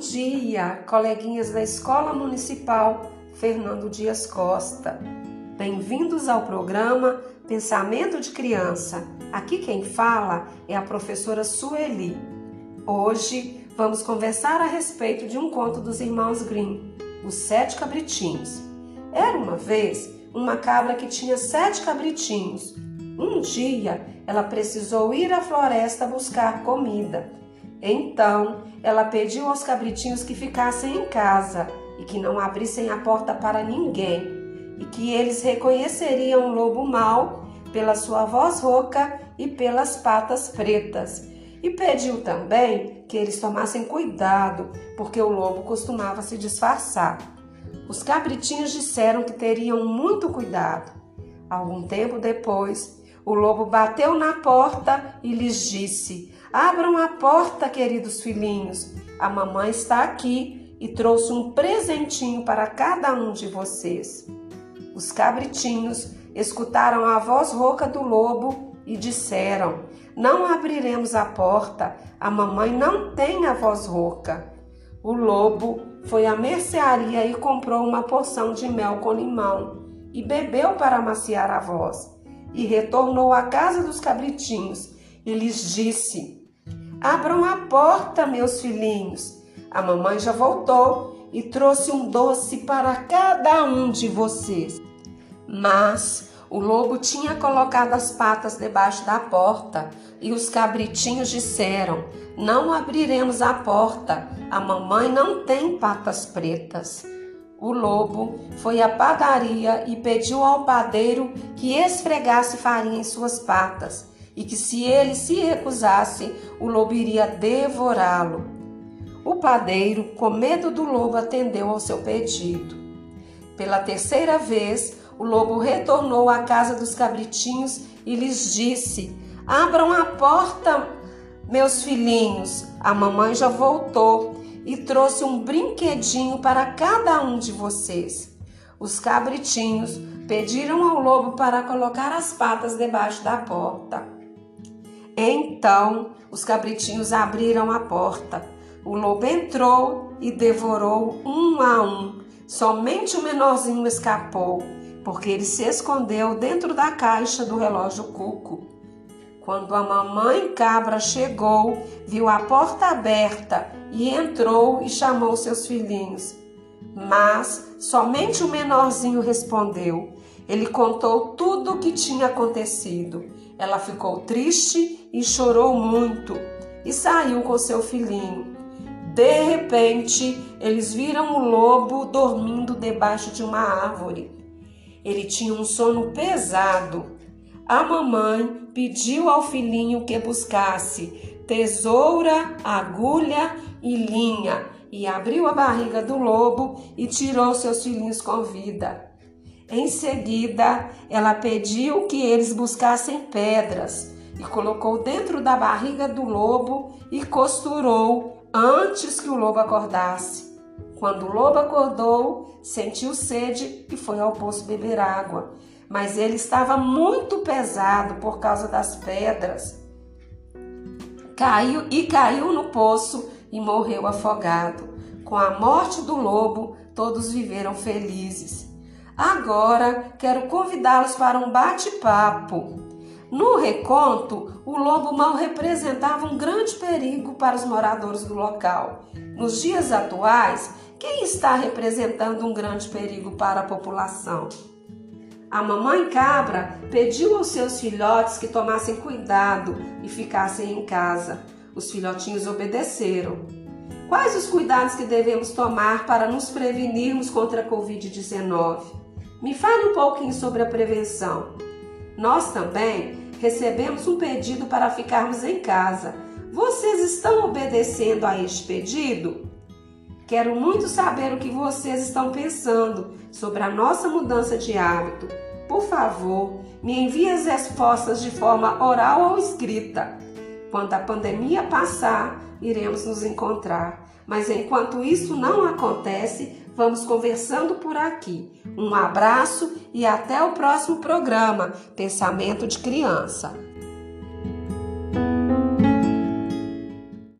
dia, coleguinhas da Escola Municipal Fernando Dias Costa. Bem-vindos ao programa Pensamento de Criança. Aqui quem fala é a professora Sueli. Hoje vamos conversar a respeito de um conto dos irmãos Grimm, Os Sete Cabritinhos. Era uma vez uma cabra que tinha sete cabritinhos. Um dia ela precisou ir à floresta buscar comida então ela pediu aos cabritinhos que ficassem em casa e que não abrissem a porta para ninguém, e que eles reconheceriam o lobo mau pela sua voz rouca e pelas patas pretas. E pediu também que eles tomassem cuidado, porque o lobo costumava se disfarçar. Os cabritinhos disseram que teriam muito cuidado. Algum tempo depois, o lobo bateu na porta e lhes disse: Abram a porta, queridos filhinhos. A mamãe está aqui e trouxe um presentinho para cada um de vocês. Os cabritinhos escutaram a voz rouca do lobo e disseram: Não abriremos a porta, a mamãe não tem a voz rouca. O lobo foi à mercearia e comprou uma porção de mel com limão e bebeu para amaciar a voz. E retornou à casa dos cabritinhos e lhes disse: Abram a porta, meus filhinhos. A mamãe já voltou e trouxe um doce para cada um de vocês. Mas o lobo tinha colocado as patas debaixo da porta e os cabritinhos disseram: Não abriremos a porta, a mamãe não tem patas pretas. O lobo foi à padaria e pediu ao padeiro que esfregasse farinha em suas patas e que se ele se recusasse, o lobo iria devorá-lo. O padeiro, com medo do lobo, atendeu ao seu pedido. Pela terceira vez, o lobo retornou à casa dos cabritinhos e lhes disse: Abram a porta, meus filhinhos. A mamãe já voltou e trouxe um brinquedinho para cada um de vocês. Os cabritinhos pediram ao lobo para colocar as patas debaixo da porta. Então os cabritinhos abriram a porta. O lobo entrou e devorou um a um. Somente o menorzinho escapou, porque ele se escondeu dentro da caixa do relógio cuco. Quando a mamãe cabra chegou, viu a porta aberta e entrou e chamou seus filhinhos. Mas somente o menorzinho respondeu. Ele contou tudo o que tinha acontecido. Ela ficou triste e chorou muito e saiu com seu filhinho. De repente, eles viram o lobo dormindo debaixo de uma árvore. Ele tinha um sono pesado. A mamãe pediu ao filhinho que buscasse tesoura, agulha e linha e abriu a barriga do lobo e tirou seus filhinhos com vida. Em seguida, ela pediu que eles buscassem pedras e colocou dentro da barriga do lobo e costurou antes que o lobo acordasse. Quando o lobo acordou, sentiu sede e foi ao poço beber água, mas ele estava muito pesado por causa das pedras. Caiu e caiu no poço e morreu afogado. Com a morte do lobo, todos viveram felizes. Agora quero convidá-los para um bate-papo. No reconto, o lobo mal representava um grande perigo para os moradores do local. Nos dias atuais, quem está representando um grande perigo para a população? A mamãe cabra pediu aos seus filhotes que tomassem cuidado e ficassem em casa. Os filhotinhos obedeceram. Quais os cuidados que devemos tomar para nos prevenirmos contra a Covid-19? Me fale um pouquinho sobre a prevenção. Nós também recebemos um pedido para ficarmos em casa. Vocês estão obedecendo a este pedido? Quero muito saber o que vocês estão pensando sobre a nossa mudança de hábito. Por favor, me envie as respostas de forma oral ou escrita. Quando a pandemia passar, iremos nos encontrar. Mas enquanto isso não acontece, vamos conversando por aqui. Um abraço e até o próximo programa Pensamento de Criança.